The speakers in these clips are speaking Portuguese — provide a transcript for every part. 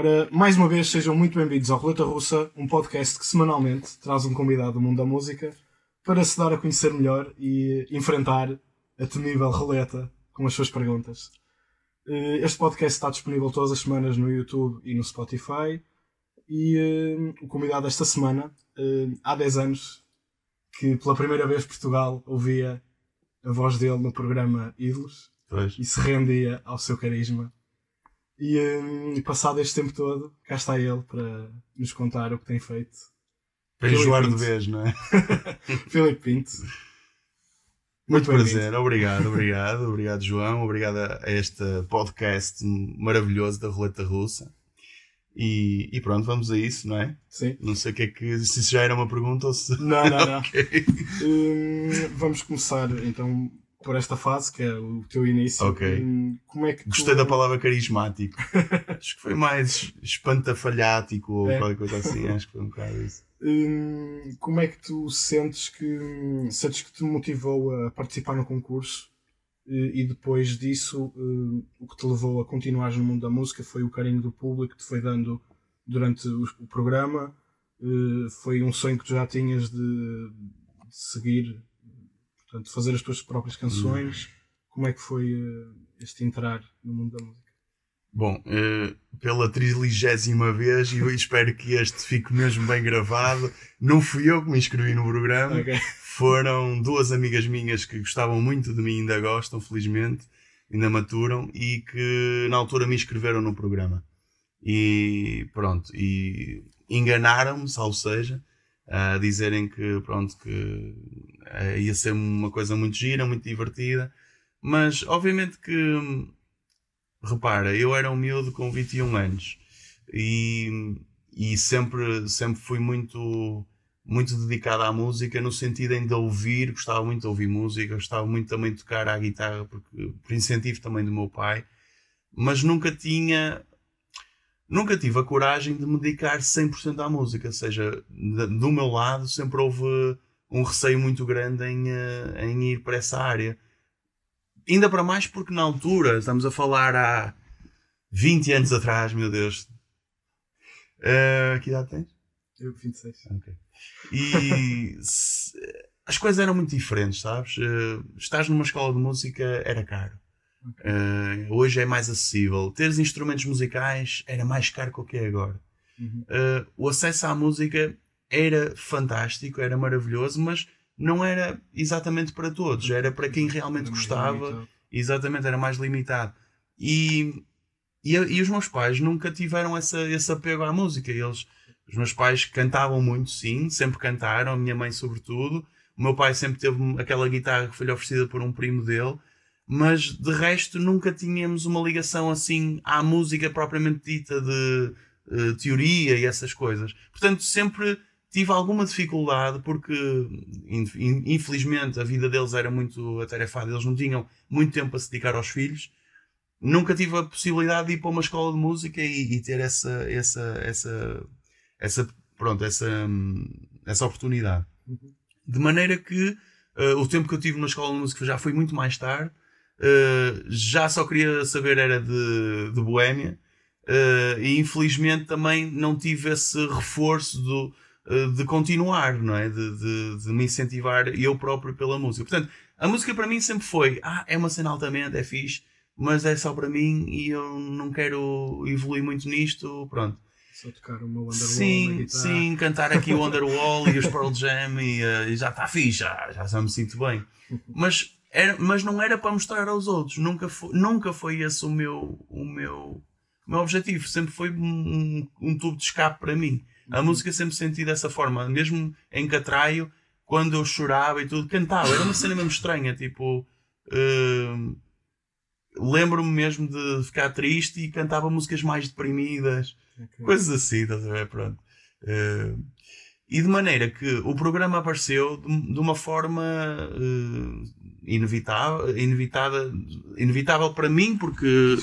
Ora, mais uma vez, sejam muito bem-vindos ao Roleta Russa, um podcast que semanalmente traz um convidado do mundo da música para se dar a conhecer melhor e enfrentar a temível roleta com as suas perguntas. Eh, este podcast está disponível todas as semanas no YouTube e no Spotify. E uh, o convidado desta semana, uh, há 10 anos, que pela primeira vez Portugal ouvia a voz dele no programa Ídolos Pois. e se rendia ao seu carisma. E um, passado este tempo todo, cá está ele para nos contar o que tem feito. Para enjoar de vez, não é? Filipe Pinto. Muito bem-vindo. prazer, obrigado, obrigado, obrigado João, obrigado a este podcast maravilhoso da Roleta Russa. E, e pronto, vamos a isso, não é? Sim. Não sei o que é que, se isso já era uma pergunta ou se. Não, não, não. Ok. Hum, vamos começar então por esta fase, que é o teu início. Ok. Hum, como é que tu... Gostei da palavra carismático. Acho que foi mais espantafalhático ou É. qualquer coisa assim, acho que foi um bocado isso. Hum, como é que tu sentes que hum, sentes que te motivou a participar no concurso e, depois disso o que te levou a continuar no mundo da música foi o carinho do público que te foi dando durante o, programa Eh, foi um sonho que tu já tinhas de seguir portanto fazer as tuas próprias canções como é que foi eh, este entrar no mundo da música Bom, eh, pela triligésima vez, e eu espero que este fique mesmo bem gravado, não fui eu que me inscrevi no programa, Ok. foram duas amigas minhas que gostavam muito de mim, ainda gostam, felizmente, ainda maturam, e que na altura me inscreveram no programa. E pronto, e enganaram-me, salvo seja, a dizerem que, pronto, que eh, ia ser uma coisa muito gira, muito divertida, mas obviamente que, repara, eu era um miúdo com 21 anos. E, e sempre, sempre fui muito, muito dedicado à música, no sentido em de ouvir, gostava muito de ouvir música, gostava muito também de tocar à guitarra, porque, por incentivo também do meu pai, mas nunca tinha. Nunca tive a coragem de me dedicar 100% à música, ou seja, do meu lado sempre houve um receio muito grande em, eh, em ir para essa área. Ainda para mais porque na altura, estamos a falar há 20 anos atrás, meu Deus. Eh, que idade tens? eu 26 Ok. E se- as coisas eram muito diferentes, sabes? Eh, estás numa escola de música era caro. Eh, hoje é mais acessível. Teres instrumentos musicais era mais caro que o que é agora. Uhum. Uh, o acesso à música era fantástico, era maravilhoso, mas não era exatamente para todos, era para quem realmente gostava, exatamente, era mais limitado. E, e, e os meus pais nunca tiveram essa, esse apego à música. Eles, os meus pais cantavam muito, sim, sempre cantaram, a minha mãe, sobretudo. O meu pai sempre teve aquela guitarra que foi-lhe oferecida por um primo dele, mas de resto nunca tínhamos uma ligação assim à música propriamente dita de eh, teoria e essas coisas. Portanto, sempre tive alguma dificuldade porque, in- in- infelizmente, a vida deles era muito atarefada, eles não tinham muito tempo para se dedicar aos filhos. Nunca tive a possibilidade de ir para uma escola de música e, e ter essa, essa, essa, essa, pronto, essa, essa oportunidade. De maneira que eh, o tempo que eu tive na escola de música já foi muito mais tarde. Eh, já só queria saber era de, de Boémia. Eh, e infelizmente também não tive esse reforço do, de continuar, não é? De, de, de me incentivar eu próprio pela música. Portanto, a música para mim sempre foi: ah, é uma cena altamente, é fixe, mas é só para mim e eu não quero evoluir muito nisto. Pronto. Só tocar o meu Underworld na Sim, sim, cantar aqui o Underwall e os Pearl Jam e, eh, e já está fixe, já, já, já me sinto bem. Mas, era, mas não era para mostrar aos outros, nunca foi, nunca foi esse o meu, o meu, o meu objetivo, sempre foi um, um tubo de escape para mim. A música sempre senti dessa forma, mesmo em Catraio, quando eu chorava e tudo, cantava, era uma cena mesmo estranha, tipo. eh, Lembro-me mesmo de ficar triste e cantava músicas mais deprimidas Ok. coisas assim, estás a ver? Pronto. Eh, e de maneira que o programa apareceu de, de uma forma eh, inevitável, inevitada, inevitável para mim, porque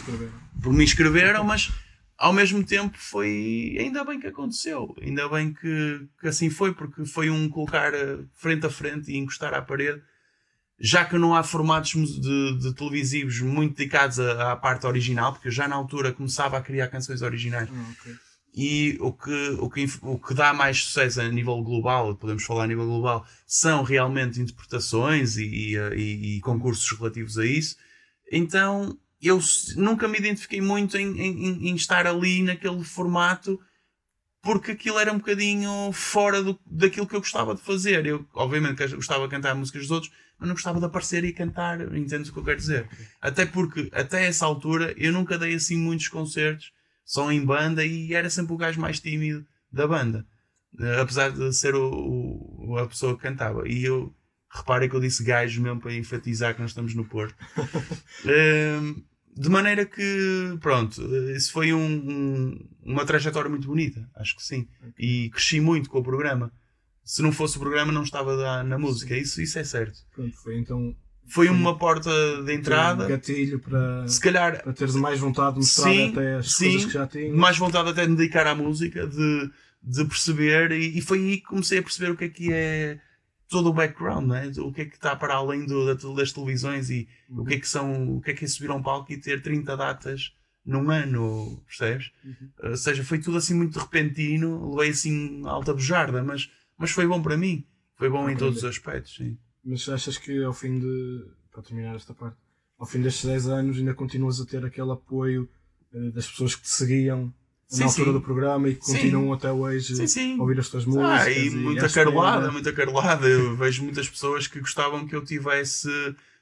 por me inscreveram, mas ao mesmo tempo foi ainda bem que aconteceu, ainda bem que, que assim foi, porque foi um colocar eh, frente a frente e encostar à parede já que não há formatos de, de televisivos muito dedicados à, à, parte original, porque eu já na altura começava a criar canções originais. Ah, okay. E o que, o, que, o que dá mais sucesso a nível global, podemos falar a nível global, são realmente interpretações e, e, e concursos relativos a isso. Então eu nunca me identifiquei muito em, em, em, estar ali naquele formato porque aquilo era um bocadinho fora do, daquilo que eu gostava de fazer. Eu, obviamente, gostava de cantar músicas dos outros, mas não gostava de aparecer e cantar, entendes o que eu quero dizer? Até porque, até essa altura, eu nunca dei assim muitos concertos, só em banda, e era sempre o gajo mais tímido da banda. Uh, apesar de ser o, o, a pessoa que cantava. E eu, reparem que eu disse gajo mesmo para enfatizar que nós estamos no Porto. uh, de maneira que, pronto, isso foi um, um, uma trajetória muito bonita, acho que sim. E cresci muito com o programa se não fosse o programa não estava na música, isso, isso é certo. Pronto, foi então. Foi, uma porta de entrada. Um gatilho para, se calhar, para teres mais vontade de mostrar sim, até as sim, coisas que já tinhas. Mais vontade até de dedicar à música, de, de perceber, e, e, foi aí que comecei a perceber o que é que é todo o background, né? o que é que está para além do, das televisões e uhum. o que é que são, o que é que é subir a um palco e ter 30 datas num ano, percebes? Uhum. Ou seja, foi tudo assim muito repentino, levei assim alta bujarda, mas mas foi bom para mim. Foi bom em todos os aspectos, sim. Mas achas que ao fim de. Para terminar esta parte, ao fim destes 10 anos ainda continuas a ter aquele apoio uh, das pessoas que te seguiam sim, na altura sim. do programa e que continuam até hoje a ouvir as tuas músicas. Ah, e, e muita carolada, muita carolada. Eu vejo muitas pessoas que gostavam que eu tivesse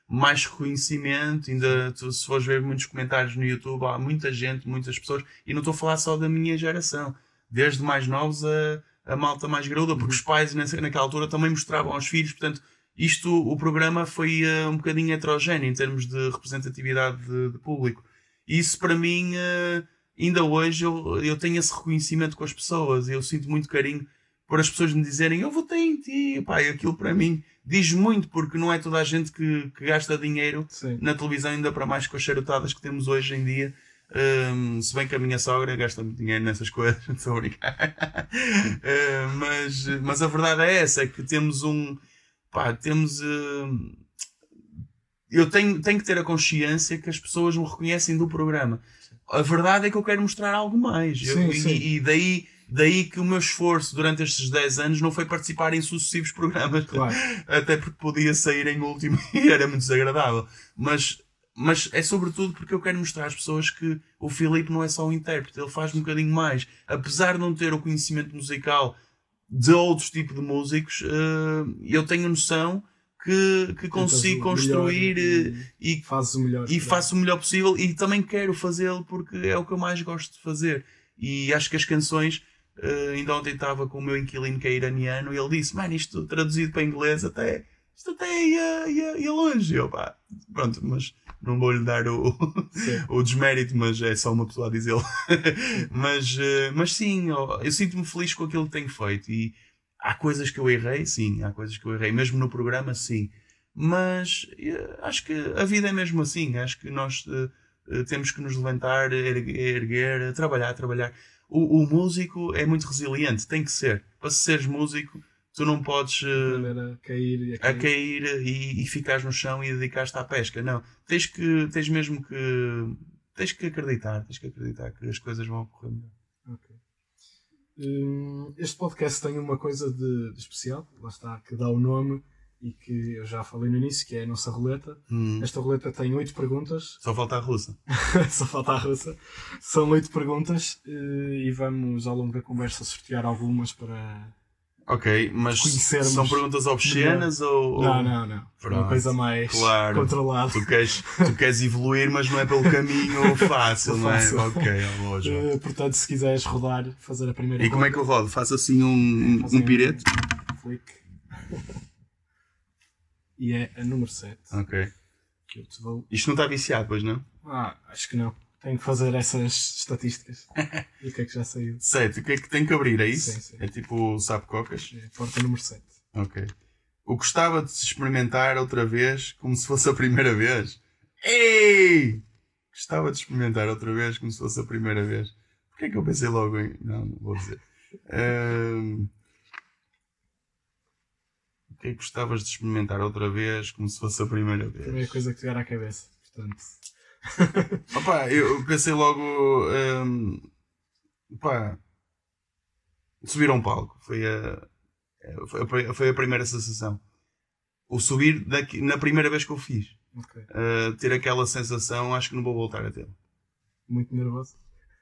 mais reconhecimento. Ainda, tu, se fores ver muitos comentários no YouTube, há muita gente, muitas pessoas, e não estou a falar só da minha geração, desde mais novos a a malta mais graúda, porque uhum. os pais nessa, naquela altura também mostravam aos filhos, portanto, isto, o programa foi uh, um bocadinho heterogéneo em termos de representatividade de, de público. Isso para mim, uh, ainda hoje, eu, eu tenho esse reconhecimento com as pessoas, eu sinto muito carinho por as pessoas me dizerem eu votei em ti, pá, aquilo para mim diz muito, porque não é toda a gente que, que gasta dinheiro Sim. na televisão, ainda para mais com as charotadas que temos hoje em dia. Um, se bem que a minha sogra gasta muito dinheiro nessas coisas, estou a brincar. uh, mas, mas a verdade é essa: é que temos um. Pá, temos. Uh, eu tenho, tenho que ter a consciência que as pessoas me reconhecem do programa. A verdade é que eu quero mostrar algo mais. Sim, eu, sim. E, e, daí, daí que o meu esforço durante estes 10 anos não foi participar em sucessivos programas. Claro. Até porque podia sair em último e era muito desagradável. Mas mas é sobretudo porque eu quero mostrar às pessoas que o Filipe não é só um intérprete, ele faz um bocadinho mais. Apesar de não ter o conhecimento musical de outros tipos de músicos, uh, eu tenho noção que, que consigo construir e, e, o melhor, e faço o melhor possível e também quero fazê-lo porque é o que eu mais gosto de fazer. E acho que as canções, uh, ainda ontem estava com o meu inquilino que é iraniano e ele disse: Mano, isto traduzido para inglês até, isto até ia, ia, ia longe. Eu, pá, pronto, mas não vou-lhe dar o, o desmérito, mas é só uma pessoa a dizê-lo. mas, eh, mas sim, eu sinto-me feliz com aquilo que tenho feito. E há coisas que eu errei, sim, há coisas que eu errei, mesmo no programa, sim. Mas eh, acho que a vida é mesmo assim. Acho que nós uh, temos que nos levantar, erguer, erguer trabalhar, trabalhar. O, o músico é muito resiliente, tem que ser. Para seres músico tu não podes uh, a cair, a cair. A cair e, e ficares no chão e dedicar-te à pesca. Não. Tens que, tens mesmo que, tens que acreditar, tens que acreditar que as coisas vão ocorrer melhor. Hum, este podcast tem uma coisa de, de, especial, lá está, que dá o nome e que eu já falei no início, que é a nossa roleta. Hum. Esta roleta tem oito perguntas. Só falta a russa. Só falta a russa. São oito perguntas eh, e vamos ao longo da conversa sortear algumas para Ok, mas são perguntas obscenas ou, Não, não, não. Pronto. Uma coisa mais claro. controlada. Tu queres, tu queres evoluir, mas não é pelo caminho fácil, não é? Ok, lógico. Uh, portanto, se quiseres rodar, fazer a primeira E como é que eu rodo? Faço assim um, um, um pirete? Flick. e é a número 7. Ok. Que eu te vou... Isto não está viciado, pois não? Ah, acho que não. Tenho que fazer essas estatísticas. e o que é que já saiu? 7. O que é que tem que abrir? É isso? Sim, sim. É tipo sapo-cocas? É porta número 7. Ok. O gostava de se experimentar outra vez como se fosse a primeira vez? Ei! Gostava de experimentar outra vez como se fosse a primeira vez. Porquê é que eu pensei logo em. Não, não vou dizer. Um... O que é que gostavas de experimentar outra vez, como se fosse a primeira A vez? primeira coisa que te vier à cabeça. Portanto, Opa, eu pensei logo. hum, pá, subir a um palco. Foi a, foi a, foi a primeira sensação. O subir daqui, na primeira vez que eu fiz. ok. Uh, ter aquela sensação, acho que não vou voltar a ter. Muito nervoso.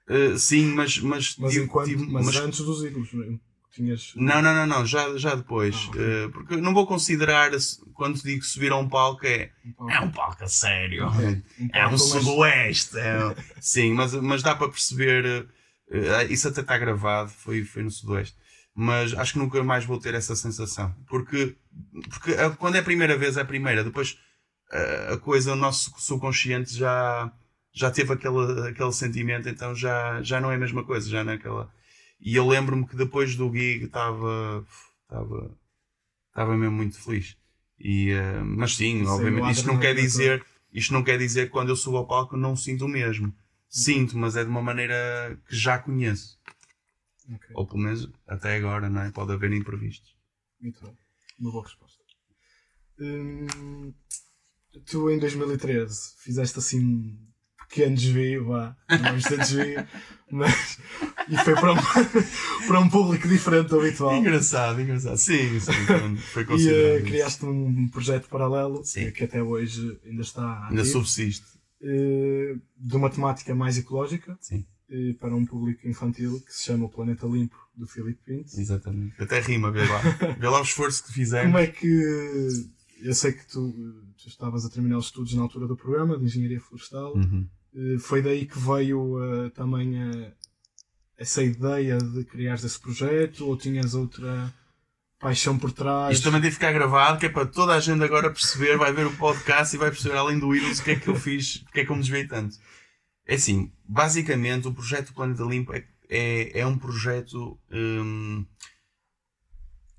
Uh, sim, mas. Mas, Mas, tive- enquanto, tive- mas, mas- antes dos ídolos mesmo. Tinhas. Não, não, não, não, já, já depois. Ah. Uh, porque não vou considerar, quando digo subir a um palco, é. um palco- É um palco a sério. Ok. É um sudoeste. é Sim, mas, mas dá para perceber. eh, isso até está gravado, foi, foi no sudoeste. Mas acho que nunca mais vou ter essa sensação. Porque, porque quando é a primeira vez, é a primeira. Depois a coisa, o nosso subconsciente já, já teve aquele, aquele sentimento, então já, já não é a mesma coisa. Já naquela... E eu lembro-me que depois do gig estava. Estava estava mesmo muito feliz. E, eh, mas sim, Sim, obviamente, isto não quer dizer isto não quer dizer que quando eu subo ao palco não sinto o mesmo. Sinto, mas é de uma maneira que já conheço. Ok. Ou pelo menos até agora, não é? Pode haver imprevistos. Muito bem. Uma boa resposta. Hum, tu em 2013 fizeste assim um pequeno desvio, vá, não vamos dizer desvio, mas e foi para um, para um público diferente do habitual. Engraçado, engraçado. Sim, sim, foi- foi E considerado. eh, isso. criaste um projeto paralelo Sim. eh, que até hoje ainda está Ainda ativo, subsiste. eh, de uma temática mais ecológica Sim, eh, para um público infantil que se chama O Planeta Limpo do Filipe Pinto. exatamente. Até rima, vê lá. Vê lá o esforço que fizemos. Como é que. Eu sei que tu, tu estavas a terminar os estudos na altura do programa de Engenharia Florestal. Uhum. Eh, Foi daí que veio eh, também eh, essa ideia de criares esse projeto? Ou tinhas outra paixão por trás? Isto também tem que ficar gravado, que é para toda a gente agora perceber, vai ver o podcast e vai perceber, além do Ídolos, o que é que eu fiz, porque é que eu me desviei tanto. É assim, basicamente, o projeto Planeta Limpo é, é, é um projeto. hum,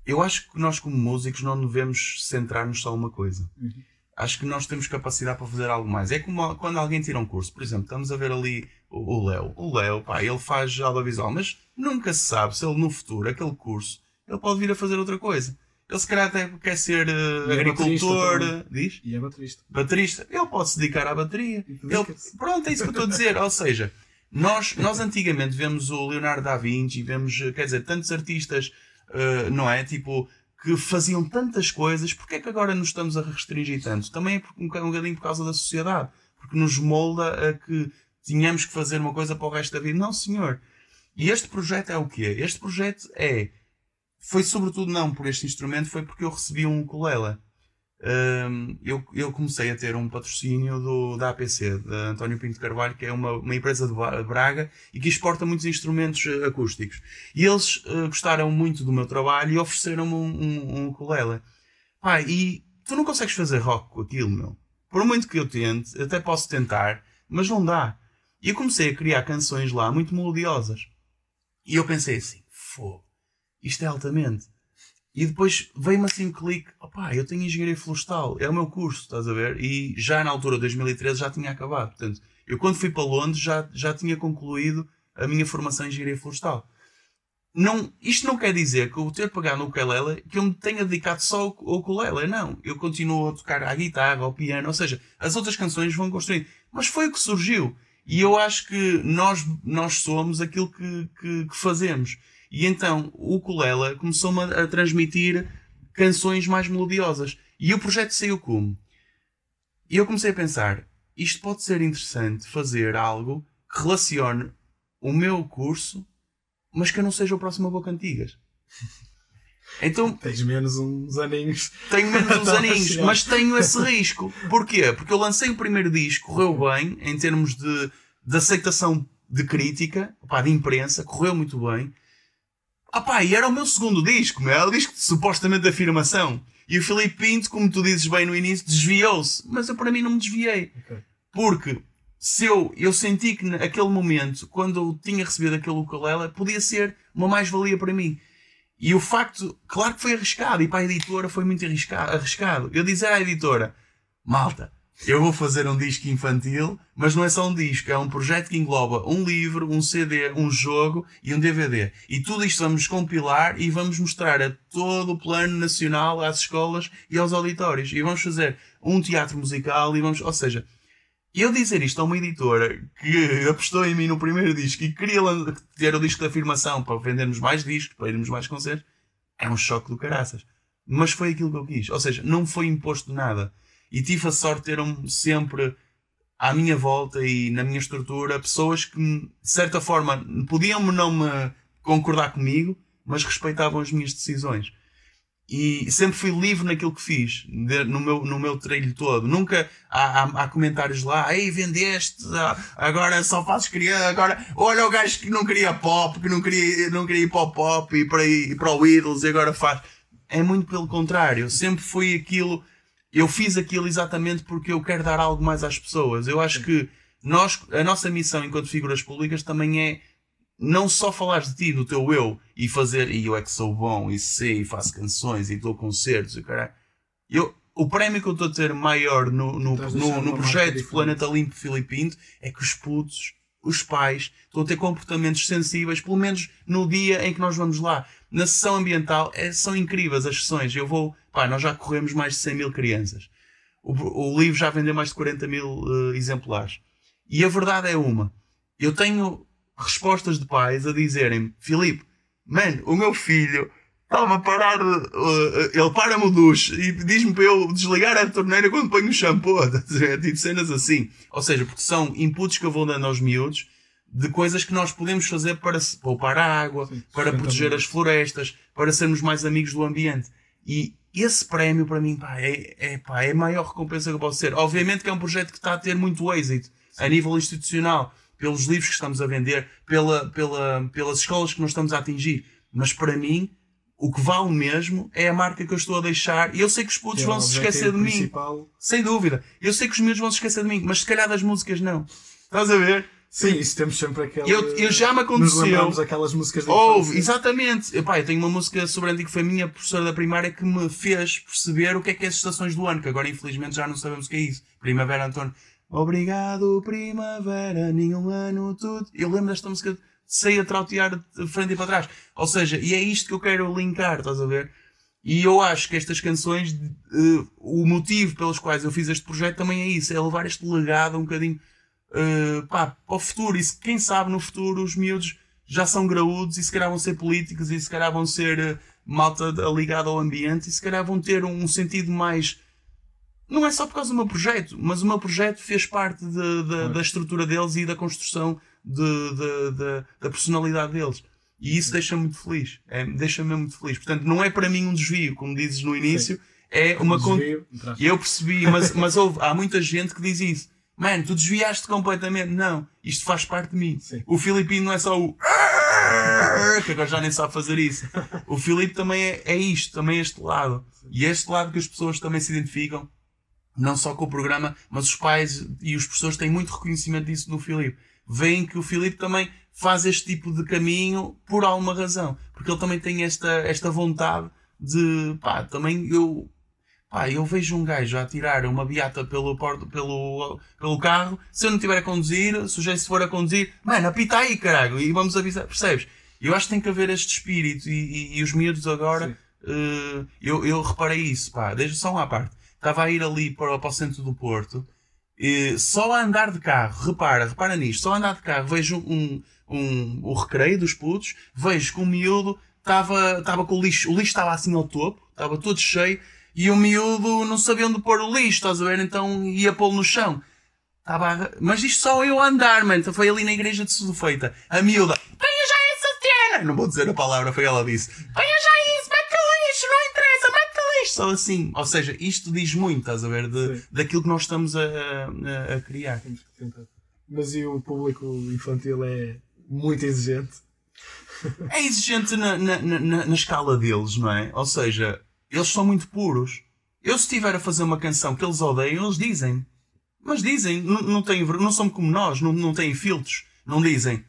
eu acho que nós, como músicos, não devemos centrar-nos só uma coisa. Uhum. Acho que nós temos capacidade para fazer algo mais. É como quando alguém tira um curso. Por exemplo, estamos a ver ali o Léo. O Léo, pá, ele faz audiovisual, mas nunca se sabe se ele no futuro, aquele curso, ele pode vir a fazer outra coisa. Ele se calhar até quer ser é agricultor, eh, diz? E é baterista. Baterista. Ele pode se dedicar à bateria. Ele, dedica-se. pronto, é isso que eu estou a dizer. Ou seja, nós, nós antigamente vemos o Leonardo da Vinci, vemos, eh, quer dizer, tantos artistas, eh, não é? Tipo, que faziam tantas coisas, porque é que agora nos estamos a restringir tanto? Também é um bocadinho por causa da sociedade, porque nos molda a que tínhamos que fazer uma coisa para o resto da vida. Não, senhor. E este projeto é o quê? Este projeto é. Foi sobretudo não por este instrumento, foi porque eu recebi um ukulele. Hum, eu, eu comecei a ter um patrocínio do, da APC, da António Pinto Carvalho, que é uma, uma empresa de Braga e que exporta muitos instrumentos eh, acústicos. E eles eh, gostaram muito do meu trabalho e ofereceram-me um, um, um ukulele. E tu não consegues fazer rock com aquilo, meu. Por muito que eu tente, até posso tentar, mas não dá. E eu comecei a criar canções lá muito melodiosas. E eu pensei assim, fogo, isto é altamente. E depois veio-me assim um clique, opá, eu tenho engenharia florestal, é o meu curso, estás a ver? E já na altura de 2013 já tinha acabado. Portanto, eu quando fui para Londres já, já tinha concluído a minha formação em engenharia florestal. Não, isto não quer dizer que eu ter pegado no ukulele que eu me tenha dedicado só ao ukulele, não. Eu continuo a tocar à guitarra, ao piano, ou seja, as outras canções vão construindo. Mas foi o que surgiu. E eu acho que nós, nós somos aquilo que, que, que fazemos. E então o ukulele começou-me a, a transmitir canções mais melodiosas. E o projeto saiu como? E eu comecei a pensar, isto pode ser interessante fazer algo que relacione o meu curso, mas que eu não seja o próximo a Boca Antigas. Então Tens menos uns aninhos. tenho menos uns Tá aninhos, chegar. mas tenho esse risco. Porquê? Porque eu lancei o primeiro disco, correu bem, em termos de, de aceitação de crítica, opá, de imprensa, correu muito bem. Opá, e era o meu segundo disco, meu, era o disco de, supostamente de afirmação. E o Filipe Pinto, como tu dizes bem no início, desviou-se. Mas eu para mim não me desviei. Ok. Porque se eu, eu senti que naquele momento, quando eu tinha recebido aquele ukulele, podia ser uma mais-valia para mim. E o facto, claro que foi arriscado, e para a editora foi muito arrisca- arriscado. Eu dizer à editora, malta, eu vou fazer um disco infantil, mas não é só um disco, é um projeto que engloba um livro, um CD, um jogo e um DVD. E tudo isto vamos compilar e vamos mostrar a todo o plano nacional, às escolas e aos auditórios. E vamos fazer um teatro musical e vamos, ou seja, eu dizer isto a uma editora que apostou em mim no primeiro disco e queria ter o disco de afirmação para vendermos mais discos, para irmos mais concertos, é um choque do caraças. Mas foi aquilo que eu quis. Ou seja, não foi imposto nada. E tive a sorte de ter sempre à minha volta e na minha estrutura pessoas que, de certa forma, podiam não me concordar comigo, mas respeitavam as minhas decisões. E sempre fui livre naquilo que fiz, no meu, no meu trilho todo. Nunca há, há, há comentários lá, ei, vendeste, agora só fazes criança, agora olha o gajo que não queria pop, que não queria, não queria ir para o pop e para, e para o Idols e agora faz. É muito pelo contrário. Sempre fui aquilo, eu fiz aquilo exatamente porque eu quero dar algo mais às pessoas. Eu acho que nós, a nossa missão enquanto figuras públicas também é não só falares de ti, do teu eu, e fazer, e eu é que sou bom, e sei, e faço canções, e dou concertos, e caralho. Eu, o prémio que eu estou a ter maior no, no, no, no projeto Planeta Limpo Filipinto é que os putos, os pais, estão a ter comportamentos sensíveis, pelo menos no dia em que nós vamos lá. Na sessão ambiental, é, são incríveis as sessões. Eu vou, pá, nós já corremos mais de 100 mil crianças. O, o livro já vendeu mais de 40 mil uh, exemplares. E a verdade é uma. Eu tenho respostas de pais a dizerem Filipe, mano, o meu filho estava a parar, uh, ele para-me o duche e diz-me para eu desligar a torneira quando ponho o shampoo. tipo cenas assim. Ou seja, porque são inputs que eu vou dando aos miúdos de coisas que nós podemos fazer para poupar a água, Sim, para proteger as florestas, para sermos mais amigos do ambiente. E esse prémio para mim pá, é, é, pá, é a maior recompensa que eu posso ter. Obviamente que é um projeto que está a ter muito êxito Sim. a nível institucional pelos livros que estamos a vender, pela, pela, pelas escolas que nós estamos a atingir. Mas para mim, o que vale mesmo é a marca que eu estou a deixar. E eu sei que os putos é vão se esquecer de principal. mim. Sem dúvida. Eu sei que os meus vão se esquecer de mim, mas se calhar das músicas não. Estás a ver? Sim, isso temos sempre aquela. Eu, eu já me aconteceu. Nos aquelas músicas de Houve, exatamente. Epá, eu tenho uma música sobre antigo que foi a minha professora da primária que me fez perceber o que é que é as estações do ano, que agora infelizmente já não sabemos o que é isso. Primavera Antônio. Obrigado, primavera, nenhum ano, tudo. Eu lembro desta música, sei a trautear de frente e para trás. Ou seja, e é isto que eu quero linkar, estás a ver? E eu acho que estas canções, uh, o motivo pelos quais eu fiz este projeto também é isso, é levar este legado um bocadinho uh, pá, para o futuro. E se, quem sabe no futuro os miúdos já são graúdos e se calhar vão ser políticos e se calhar vão ser uh, malta ligada ao ambiente e se calhar vão ter um sentido mais não é só por causa do meu projeto, mas o meu projeto fez parte de, de, da estrutura deles e da construção de, da personalidade deles. E isso deixa-me muito feliz. É, deixa-me muito feliz. Portanto, não é para mim um desvio, como dizes no início, Sim. é uma. Desvio, con... Eu percebi, mas, mas houve, há muita gente que diz isso. Mano, tu desviaste completamente. Não, isto faz parte de mim. Sim. O Filipino não é só o. Que agora já nem sabe fazer isso. O Filipe também é, é isto, também é este lado. Sim. E é este lado que as pessoas também se identificam não só com o programa, mas os pais e os professores têm muito reconhecimento disso no Filipe. Veem que o Filipe também faz este tipo de caminho por alguma razão. Porque ele também tem esta, esta vontade de, pá, também eu, pá, eu vejo um gajo a tirar uma beata pelo, pelo, pelo carro, se eu não estiver a conduzir, se o for a conduzir, mano, apita aí, caralho, e vamos avisar, percebes? Eu acho que tem que haver este espírito e, e, e os miúdos agora, uh, eu, eu reparei isso, pá, deixa só uma parte estava a ir ali para, para o centro do Porto, e só a andar de carro, repara, repara nisto, só a andar de carro, vejo um, um, o recreio dos putos, vejo que o miúdo estava, estava com o lixo, o lixo estava assim ao topo, estava todo cheio, e o miúdo não sabia onde pôr o lixo, estás a ver? Então ia pô-lo no chão. Estava Mas isto só eu a andar, mano. Então foi ali na igreja de Sudofeita. A miúda, venha já essa cena! Não vou dizer a palavra, foi ela disse. Venha já só assim. Ou seja, isto diz muito, estás a ver, de, daquilo que nós estamos a, a, a criar. Mas e o público infantil é muito exigente? É exigente na, na, na, na escala deles, não é? Ou seja, eles são muito puros. Eu se estiver a fazer uma canção que eles odeiam, eles dizem. Mas dizem, não, não, têm, não são como nós, não, não têm filtros. Não dizem,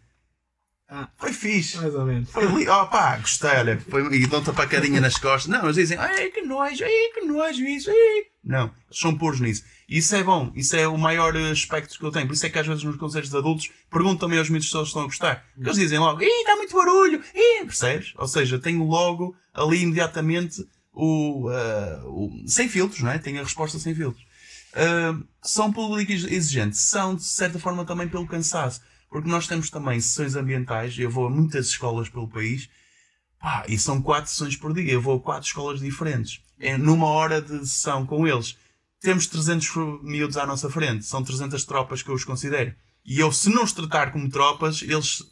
ah, foi fixe. Mais ou menos. Foi ali, oh pá, gostei, olha. Foi, e dão-te a pacadinha nas costas. Não, eles dizem, ai que nojo, ai que nojo isso, ai. Não, eles são puros nisso. E isso é bom, isso é o maior aspecto que eu tenho. Por isso é que às vezes nos conselhos de adultos perguntam-me aos miúdos se eles estão a gostar. Porque eles dizem logo, ih, está muito barulho, ih, percebes? Ou seja, tenho logo ali imediatamente o, uh, o sem filtros, não é? Tenho a resposta sem filtros. Uh, são públicos exigentes, são de certa forma também pelo cansaço. Porque nós temos também sessões ambientais, eu vou a muitas escolas pelo país, pá, e são quatro sessões por dia, eu vou a quatro escolas diferentes é numa hora de sessão com eles, temos 300 miúdos à nossa frente, são 300 tropas que eu os considero. E eu, se não os tratar como tropas, eles,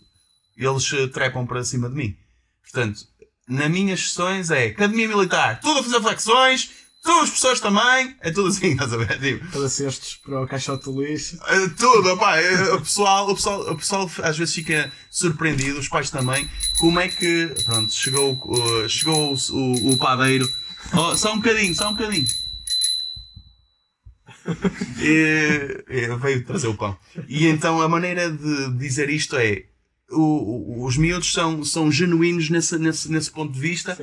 eles eh, trepam para cima de mim. Portanto, nas minhas sessões é academia militar, tudo a fazer flexões, todas as pessoas também, é tudo assim, estás a ver? Tipo, Para cestos para o caixote do lixo. é tudo, opá, é, o, pessoal, o, pessoal, o pessoal às vezes fica surpreendido, os pais também, como é que, pronto, chegou, chegou o, o, padeiro Oh, só um bocadinho, só um bocadinho. E, e, veio trazer o pão. E então a maneira de dizer isto é: o, o, os miúdos são, são genuínos nesse, nesse, nesse ponto de vista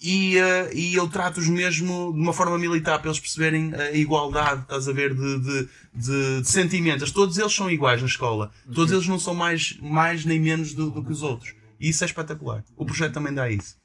e, uh, e eu trato-os mesmo de uma forma militar para eles perceberem a igualdade, estás a ver, de, de, de, de sentimentos. Todos eles são iguais na escola, todos eles não são mais, mais nem menos do, do que os outros. E isso é espetacular. O projeto também dá isso.